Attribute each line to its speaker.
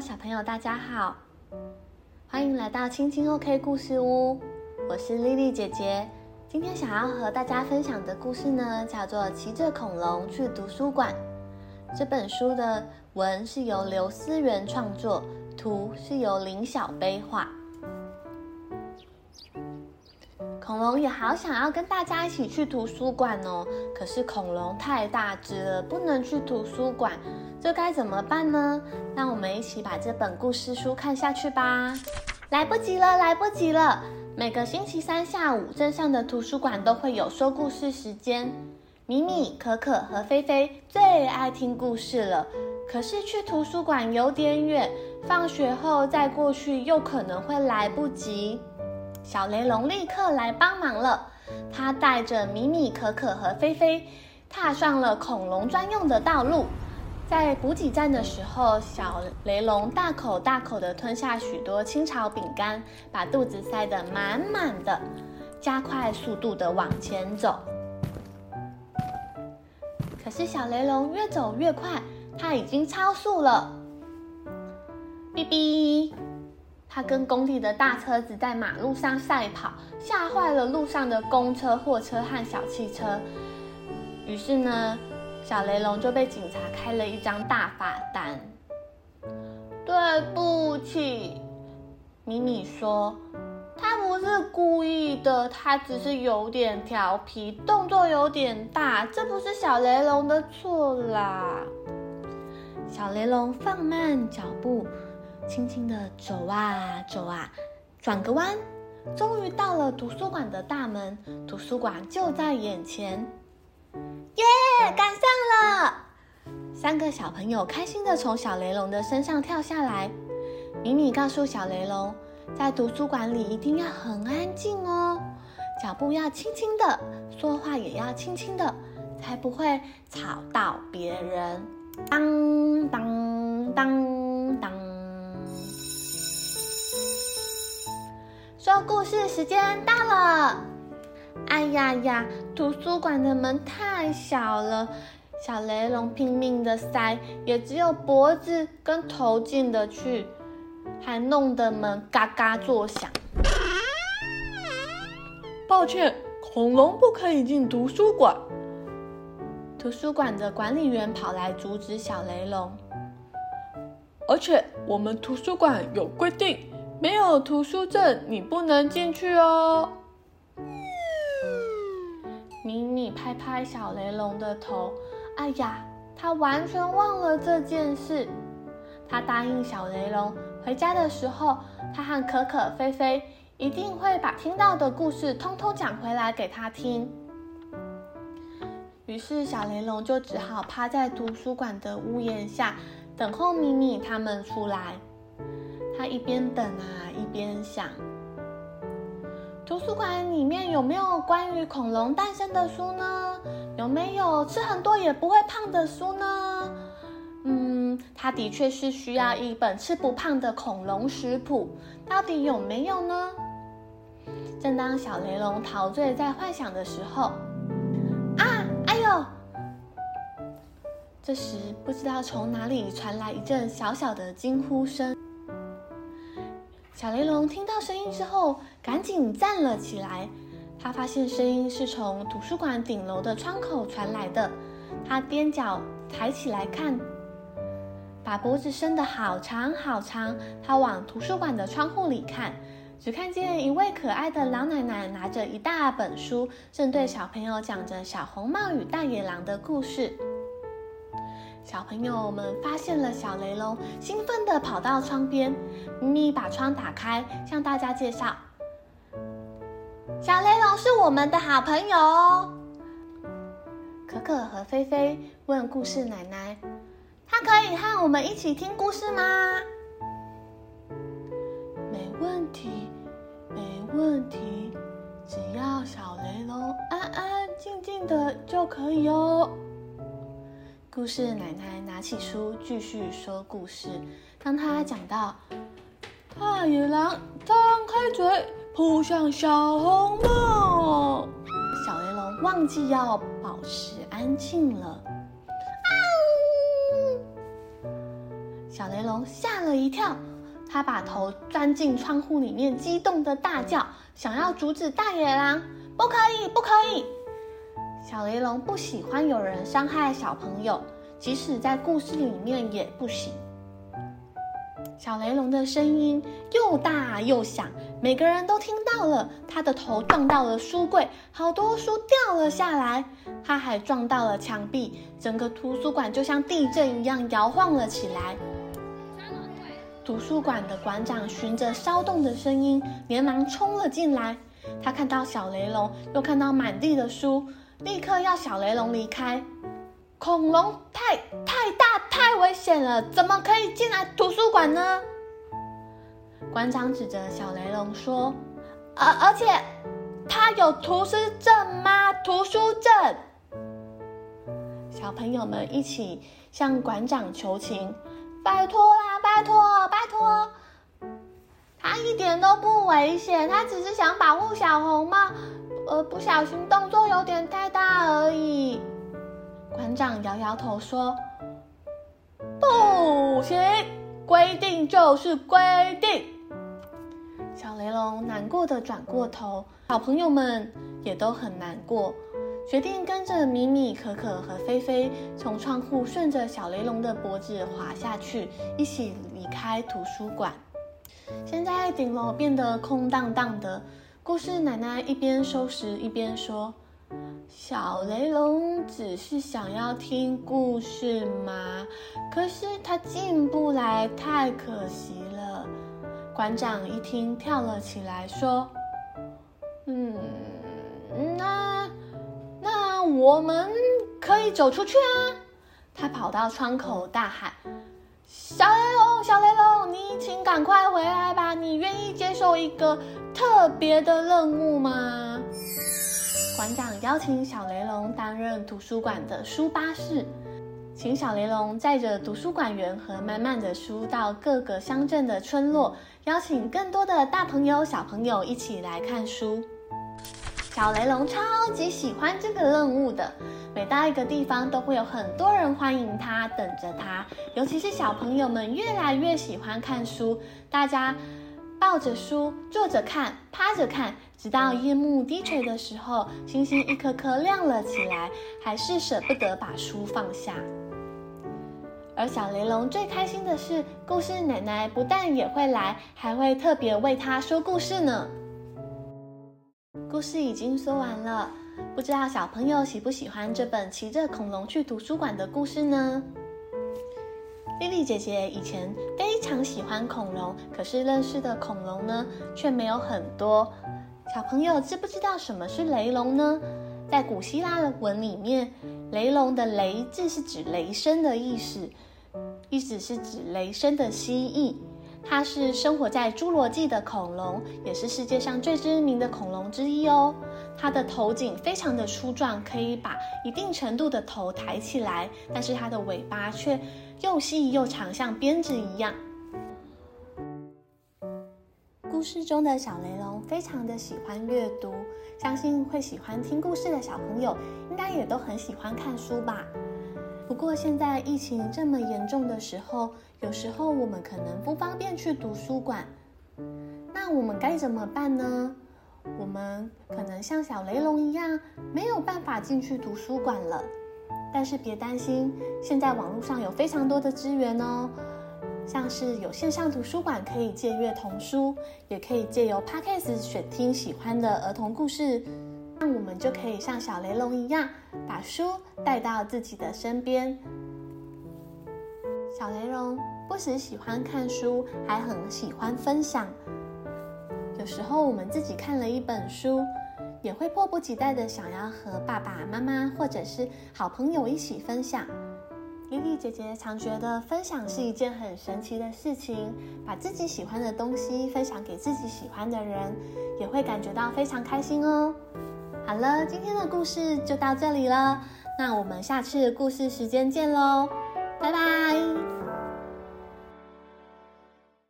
Speaker 1: 小朋友大家好，欢迎来到青青 OK 故事屋，我是丽丽姐姐。今天想要和大家分享的故事呢，叫做《骑着恐龙去图书馆》。这本书的文是由刘思源创作，图是由林小杯画。恐龙也好想要跟大家一起去图书馆哦，可是恐龙太大只了，不能去图书馆，这该怎么办呢？让我们一起把这本故事书看下去吧。来不及了，来不及了！每个星期三下午，镇上的图书馆都会有说故事时间。米米、可可和菲菲最爱听故事了，可是去图书馆有点远，放学后再过去又可能会来不及。小雷龙立刻来帮忙了，他带着米米、可可和菲菲，踏上了恐龙专用的道路。在补给站的时候，小雷龙大口大口地吞下许多清炒饼干，把肚子塞得满满的，加快速度地往前走。可是小雷龙越走越快，他已经超速了。哔哔。他跟工地的大车子在马路上赛跑，吓坏了路上的公车、货车和小汽车。于是呢，小雷龙就被警察开了一张大罚单。对不起，米米说，他不是故意的，他只是有点调皮，动作有点大，这不是小雷龙的错啦。小雷龙放慢脚步。轻轻地走啊走啊，转个弯，终于到了图书馆的大门。图书馆就在眼前，耶，赶上了！三个小朋友开心地从小雷龙的身上跳下来。米米告诉小雷龙，在图书馆里一定要很安静哦，脚步要轻轻的，说话也要轻轻的，才不会吵到别人。当当当当。说故事时间到了！哎呀呀，图书馆的门太小了，小雷龙拼命的塞，也只有脖子跟头进得去，还弄得门嘎嘎作响。
Speaker 2: 抱歉，恐龙不可以进图书馆。
Speaker 1: 图书馆的管理员跑来阻止小雷龙，
Speaker 2: 而且我们图书馆有规定。没有图书证，你不能进去哦。
Speaker 1: 米米拍拍小雷龙的头，哎呀，他完全忘了这件事。他答应小雷龙，回家的时候，他和可可、菲菲一定会把听到的故事通通讲回来给他听。于是小雷龙就只好趴在图书馆的屋檐下，等候米米他们出来。他一边等啊，一边想：图书馆里面有没有关于恐龙诞生的书呢？有没有吃很多也不会胖的书呢？嗯，它的确是需要一本吃不胖的恐龙食谱，到底有没有呢？正当小雷龙陶醉在幻想的时候，啊，哎呦！这时不知道从哪里传来一阵小小的惊呼声。小雷龙听到声音之后，赶紧站了起来。他发现声音是从图书馆顶楼的窗口传来的。他踮脚抬起来看，把脖子伸得好长好长。他往图书馆的窗户里看，只看见一位可爱的老奶奶拿着一大本书，正对小朋友讲着《小红帽与大野狼》的故事。小朋友们发现了小雷龙，兴奋地跑到窗边。咪咪把窗打开，向大家介绍：“小雷龙是我们的好朋友哦。”可可和菲菲问故事奶奶：“他可以和我们一起听故事吗？”“
Speaker 2: 没问题，没问题，只要小雷龙安安静静的就可以哦。”
Speaker 1: 故事奶奶拿起书继续说故事。当她讲到
Speaker 2: 大野狼张开嘴扑向小红帽，
Speaker 1: 小雷龙忘记要保持安静了。小雷龙吓了一跳，他把头钻进窗户里面，激动的大叫，想要阻止大野狼。不可以，不可以！小雷龙不喜欢有人伤害小朋友，即使在故事里面也不行。小雷龙的声音又大又响，每个人都听到了。他的头撞到了书柜，好多书掉了下来。他还撞到了墙壁，整个图书馆就像地震一样摇晃了起来。图书馆的馆长循着骚动的声音，连忙冲了进来。他看到小雷龙，又看到满地的书，立刻要小雷龙离开。恐龙太太大太危险了，怎么可以进来图书馆呢？馆长指着小雷龙说：“而、而且他有图书证吗？图书证。”小朋友们一起向馆长求情：“拜托啦，拜托，拜托！他一点都不危险，他只是想保护小红帽，呃，不小心动作有点太大而已。”馆长摇摇头说：“不行，规定就是规定。”小雷龙难过的转过头，小朋友们也都很难过，决定跟着米米、可可和菲菲从窗户顺着小雷龙的脖子滑下去，一起离开图书馆。现在顶楼变得空荡荡的，故事奶奶一边收拾一边说。小雷龙只是想要听故事嘛，可是他进不来，太可惜了。馆长一听，跳了起来，说：“嗯，那那我们可以走出去啊！”他跑到窗口大喊：“小雷龙，小雷龙，请赶快回来吧！你愿意接受一个特别的任务吗？”馆长邀请小雷龙担任图书馆的书巴士，请小雷龙载着图书馆员和满满的书到各个乡镇的村落，邀请更多的大朋友、小朋友一起来看书。小雷龙超级喜欢这个任务的，每到一个地方都会有很多人欢迎他，等着他。尤其是小朋友们越来越喜欢看书，大家抱着书，坐着看，趴着看。直到夜幕低垂的时候，星星一颗颗亮了起来，还是舍不得把书放下。而小雷龙最开心的是，故事奶奶不但也会来，还会特别为他说故事呢。故事已经说完了，不知道小朋友喜不喜欢这本骑着恐龙去图书馆的故事呢？丽丽姐姐以前非常喜欢恐龙，可是认识的恐龙呢，却没有很多。小朋友知不知道什么是雷龙呢？在古希腊的文里面，雷龙的“雷”字是指雷声的意思，意思是指雷声的蜥蜴。它是生活在侏罗纪的恐龙，也是世界上最知名的恐龙之一哦。它的头颈非常的粗壮，可以把一定程度的头抬起来，但是它的尾巴却又细又长，像鞭子一样。故事中的小雷龙非常的喜欢阅读，相信会喜欢听故事的小朋友应该也都很喜欢看书吧。不过现在疫情这么严重的时候，有时候我们可能不方便去图书馆，那我们该怎么办呢？我们可能像小雷龙一样没有办法进去图书馆了，但是别担心，现在网络上有非常多的资源哦。像是有线上图书馆可以借阅童书，也可以借由 Podcast 选听喜欢的儿童故事，我们就可以像小雷龙一样，把书带到自己的身边。小雷龙不只喜欢看书，还很喜欢分享。有时候我们自己看了一本书，也会迫不及待的想要和爸爸妈妈或者是好朋友一起分享。莉莉姐姐常觉得分享是一件很神奇的事情，把自己喜欢的东西分享给自己喜欢的人，也会感觉到非常开心哦。好了，今天的故事就到这里了，那我们下次故事时间见喽，拜拜。